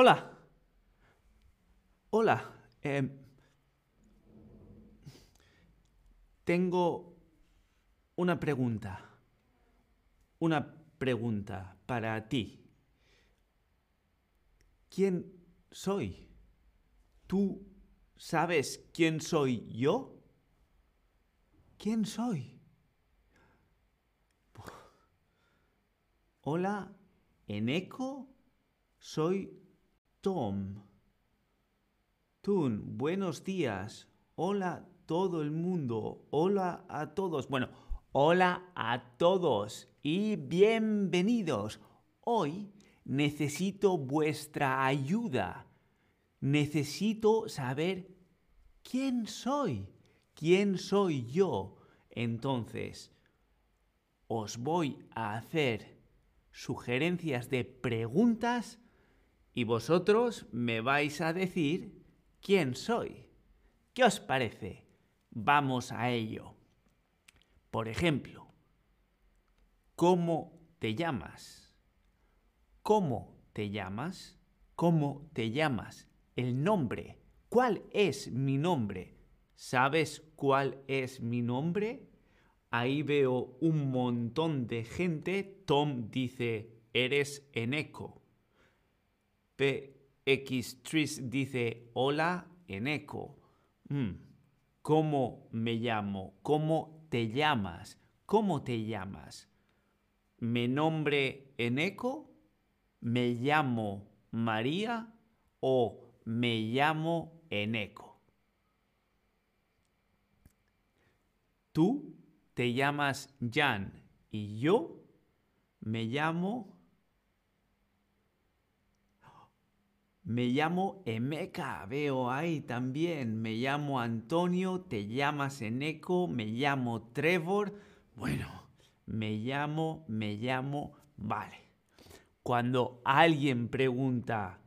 Hola. Hola. em, tengo una pregunta. Una pregunta para ti. ¿Quién soy? ¿Tú sabes quién soy yo? ¿Quién soy? Hola, en eco soy Tom. Tun, buenos días. Hola todo el mundo. Hola a todos. Bueno, hola a todos y bienvenidos. Hoy necesito vuestra ayuda. Necesito saber quién soy. ¿Quién soy yo? Entonces, os voy a hacer sugerencias de preguntas y vosotros me vais a decir quién soy. ¿Qué os parece? Vamos a ello. Por ejemplo, ¿cómo te llamas? ¿Cómo te llamas? ¿Cómo te llamas? El nombre. ¿Cuál es mi nombre? ¿Sabes cuál es mi nombre? Ahí veo un montón de gente. Tom dice, eres Eneco. PX dice, hola Eneco. Mm, ¿Cómo me llamo? ¿Cómo te llamas? ¿Cómo te llamas? ¿Me nombre Eneco? ¿Me llamo María? ¿O me llamo Eneco? Tú te llamas Jan y yo me llamo... Me llamo Emeka, veo ahí también. Me llamo Antonio, te llamas Eneco, me llamo Trevor. Bueno, me llamo, me llamo, vale. Cuando alguien pregunta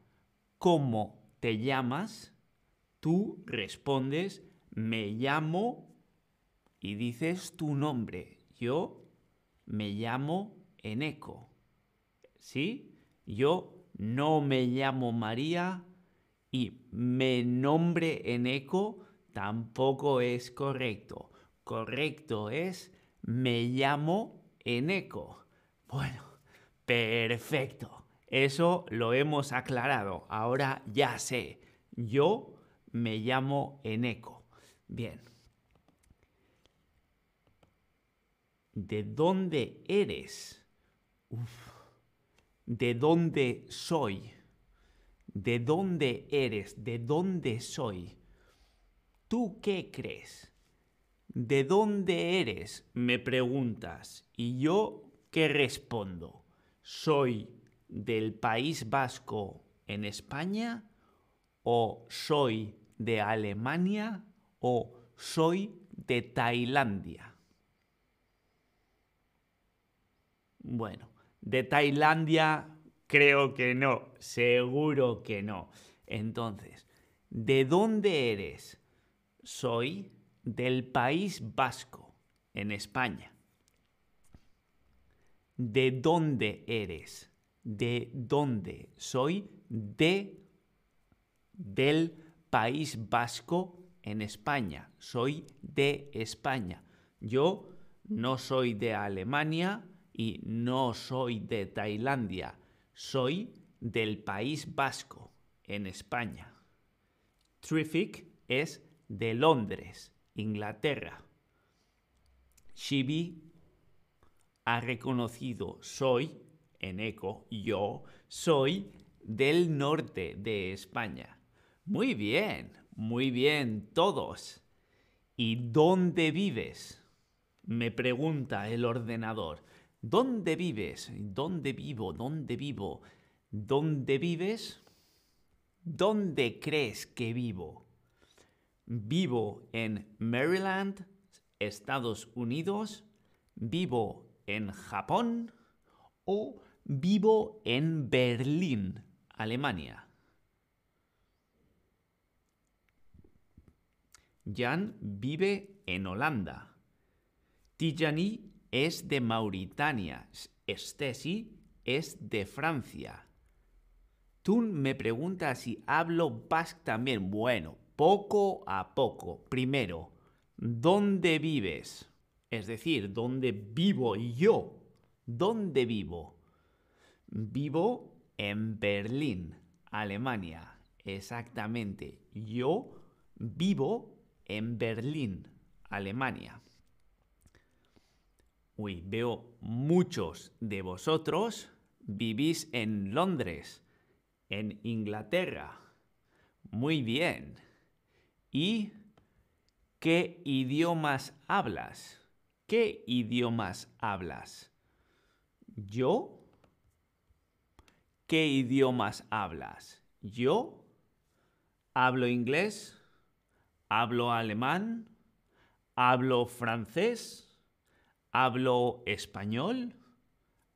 ¿cómo te llamas? Tú respondes me llamo y dices tu nombre. Yo me llamo Eneco. ¿Sí? Yo no me llamo María y me nombre Eneco tampoco es correcto. Correcto es me llamo Eneco. Bueno, perfecto. Eso lo hemos aclarado. Ahora ya sé. Yo me llamo Eneco. Bien. ¿De dónde eres? Uf. ¿De dónde soy? ¿De dónde eres? ¿De dónde soy? ¿Tú qué crees? ¿De dónde eres? Me preguntas. ¿Y yo qué respondo? ¿Soy del País Vasco en España? ¿O soy de Alemania? ¿O soy de Tailandia? Bueno, de Tailandia creo que no, seguro que no. Entonces, ¿de dónde eres? Soy del País Vasco, en España. ¿De dónde eres? ¿De dónde? Soy de del País Vasco en España. Soy de España. Yo no soy de Alemania y no soy de Tailandia. Soy del País Vasco en España. Terrific es de Londres, Inglaterra. Shibi ha reconocido soy, en eco, yo, soy del norte de España. Muy bien, muy bien todos. ¿Y dónde vives? Me pregunta el ordenador. ¿Dónde vives? ¿Dónde vivo? ¿Dónde vivo? ¿Dónde vives? ¿Dónde crees que vivo? Vivo en Maryland, Estados Unidos. Vivo en Japón o vivo en Berlín, Alemania. Jan vive en Holanda. Tijani es de Mauritania. Stesi es de Francia. Tú me preguntas si hablo basque también. Bueno, poco a poco. Primero, ¿dónde vives? Es decir, ¿dónde vivo yo? ¿Dónde vivo? Vivo en Berlín, Alemania. Exactamente. Yo vivo en Berlín, Alemania. Uy, veo muchos de vosotros vivís en Londres, en Inglaterra. Muy bien. ¿Y qué idiomas hablas? ¿Qué idiomas hablas? ¿Yo? ¿Qué idiomas hablas? ¿Yo? Hablo inglés, hablo alemán, hablo francés, hablo español,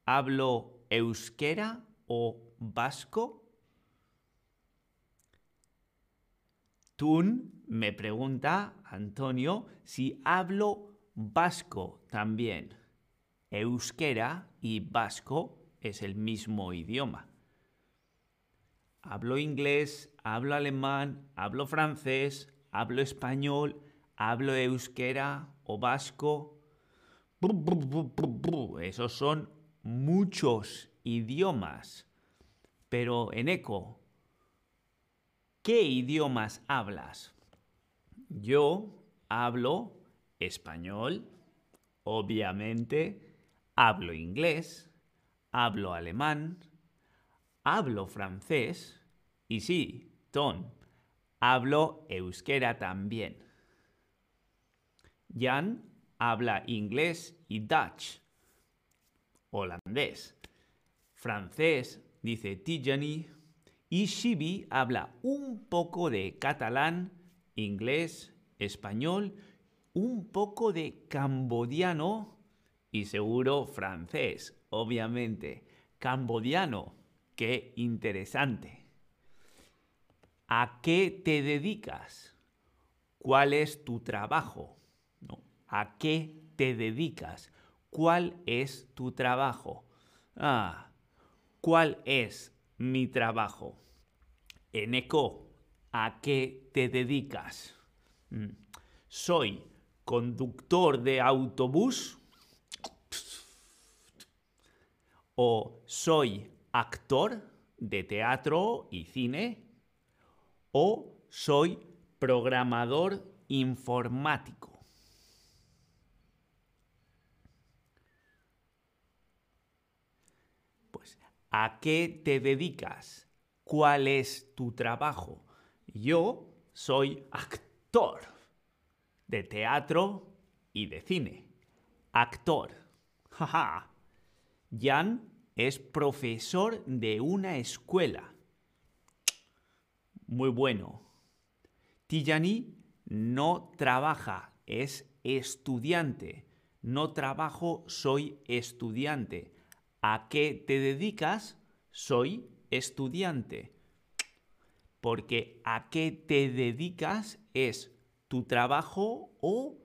hablo euskera o vasco. Tun me pregunta, Antonio, si hablo vasco también. Euskera y vasco es el mismo idioma. Hablo inglés, hablo alemán, hablo francés, hablo español, hablo euskera o vasco. Esos son muchos idiomas. Pero en eco, ¿qué idiomas hablas? Yo hablo español, obviamente, hablo inglés, hablo alemán, hablo francés y sí, Ton, hablo euskera también. Jan habla inglés y Dutch, holandés. Francés, dice Tijani. Y Shibi habla un poco de catalán, inglés, español, un poco de cambodiano y seguro francés, obviamente. Cambodiano, qué interesante. ¿A qué te dedicas? ¿Cuál es tu trabajo? ¿A qué te dedicas? ¿Cuál es tu trabajo? Ah, ¿cuál es mi trabajo? En eco, ¿a qué te dedicas? Mm, soy conductor de autobús o soy actor de teatro y cine o soy programador informático. Pues, ¿a qué te dedicas? ¿Cuál es tu trabajo? Yo soy actor de teatro y de cine. Actor. Jaja. Jan es profesor de una escuela. Muy bueno. Tijani no trabaja, es estudiante. No trabajo, soy estudiante. ¿A qué te dedicas? Soy estudiante. Porque a qué te dedicas es tu trabajo o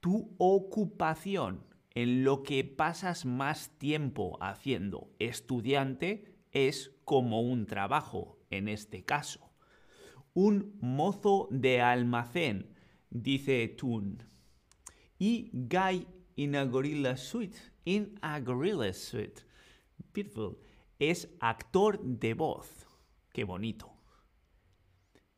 tu ocupación, en lo que pasas más tiempo haciendo. Estudiante es como un trabajo en este caso. Un mozo de almacén, dice Tun. Y guy in a gorilla suit. In a gorilla suit. Es actor de voz. Qué bonito.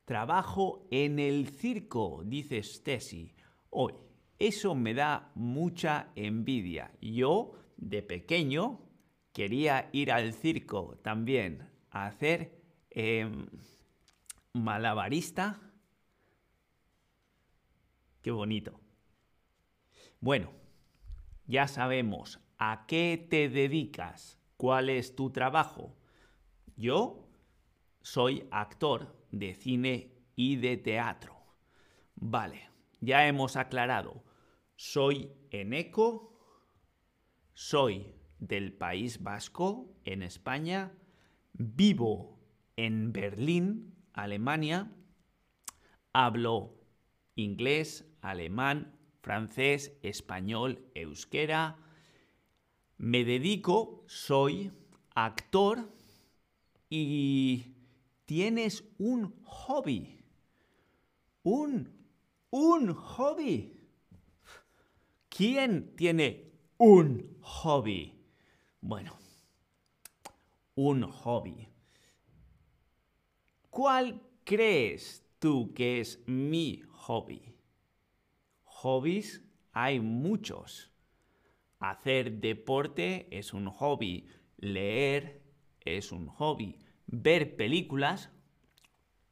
Trabajo en el circo, dice Stacy. Hoy, eso me da mucha envidia. Yo, de pequeño, quería ir al circo también a hacer em, malabarista. Qué bonito. Bueno, ya sabemos a qué te dedicas, cuál es tu trabajo. Yo soy actor de cine y de teatro. Vale, ya hemos aclarado. Soy eneco, soy del País Vasco, en España, vivo en Berlín, Alemania, hablo inglés, alemán, francés, español, euskera, me dedico, soy actor y tienes un hobby. Un, un hobby. ¿Quién tiene un hobby? Bueno, un hobby. ¿Cuál crees tú que es mi hobby? Hobbies hay muchos. Hacer deporte es un hobby. Leer es un hobby. Ver películas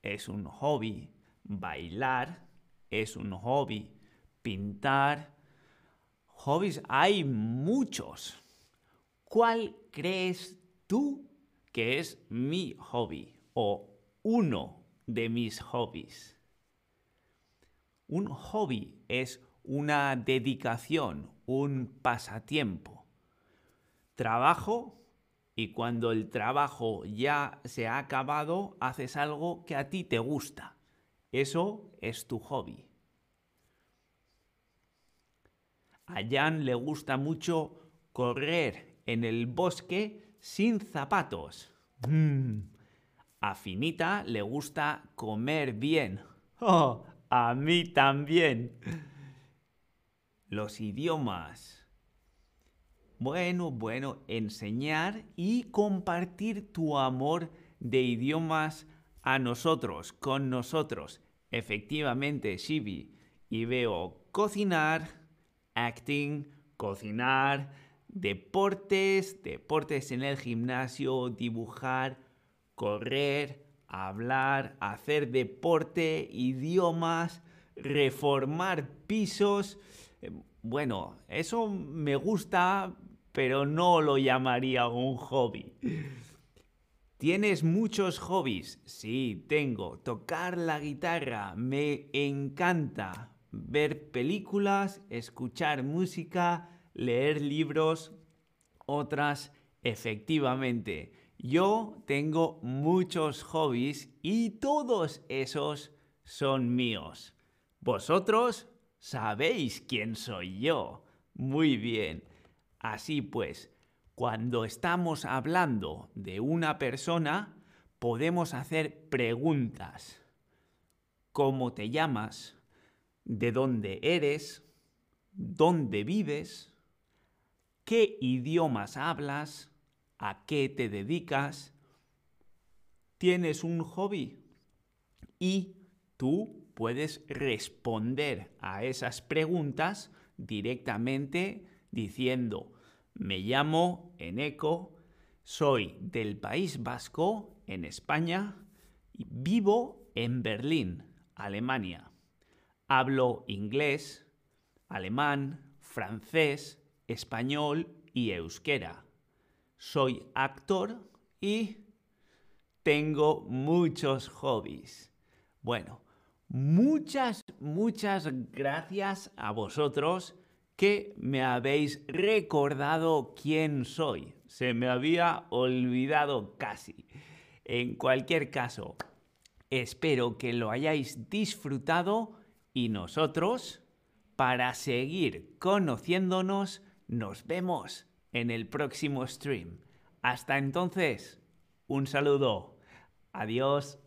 es un hobby. Bailar es un hobby. Pintar. Hobbies hay muchos. ¿Cuál crees tú que es mi hobby o uno de mis hobbies? Un hobby es una dedicación, un pasatiempo. Trabajo y cuando el trabajo ya se ha acabado, haces algo que a ti te gusta. Eso es tu hobby. A Jan le gusta mucho correr en el bosque sin zapatos. Mm. A Finita le gusta comer bien. Oh, a mí también. Los idiomas. Bueno, bueno, enseñar y compartir tu amor de idiomas a nosotros, con nosotros. Efectivamente, Shibi. Y veo cocinar, acting, cocinar, deportes, deportes en el gimnasio, dibujar, correr, hablar, hacer deporte, idiomas, reformar pisos. Bueno, eso me gusta, pero no lo llamaría un hobby. ¿Tienes muchos hobbies? Sí, tengo. Tocar la guitarra, me encanta. Ver películas, escuchar música, leer libros, otras, efectivamente. Yo tengo muchos hobbies y todos esos son míos. ¿Vosotros? Sabéis quién soy yo. Muy bien. Así pues, cuando estamos hablando de una persona, podemos hacer preguntas. ¿Cómo te llamas? ¿De dónde eres? ¿Dónde vives? ¿Qué idiomas hablas? ¿A qué te dedicas? ¿Tienes un hobby? Y tú puedes responder a esas preguntas directamente diciendo, me llamo Eneco, soy del País Vasco, en España, y vivo en Berlín, Alemania. Hablo inglés, alemán, francés, español y euskera. Soy actor y tengo muchos hobbies. Bueno, muchas, muchas gracias a vosotros que me habéis recordado quién soy. Se me había olvidado casi. En cualquier caso, espero que lo hayáis disfrutado y nosotros, para seguir conociéndonos, nos vemos en el próximo stream. Hasta entonces, un saludo. Adiós.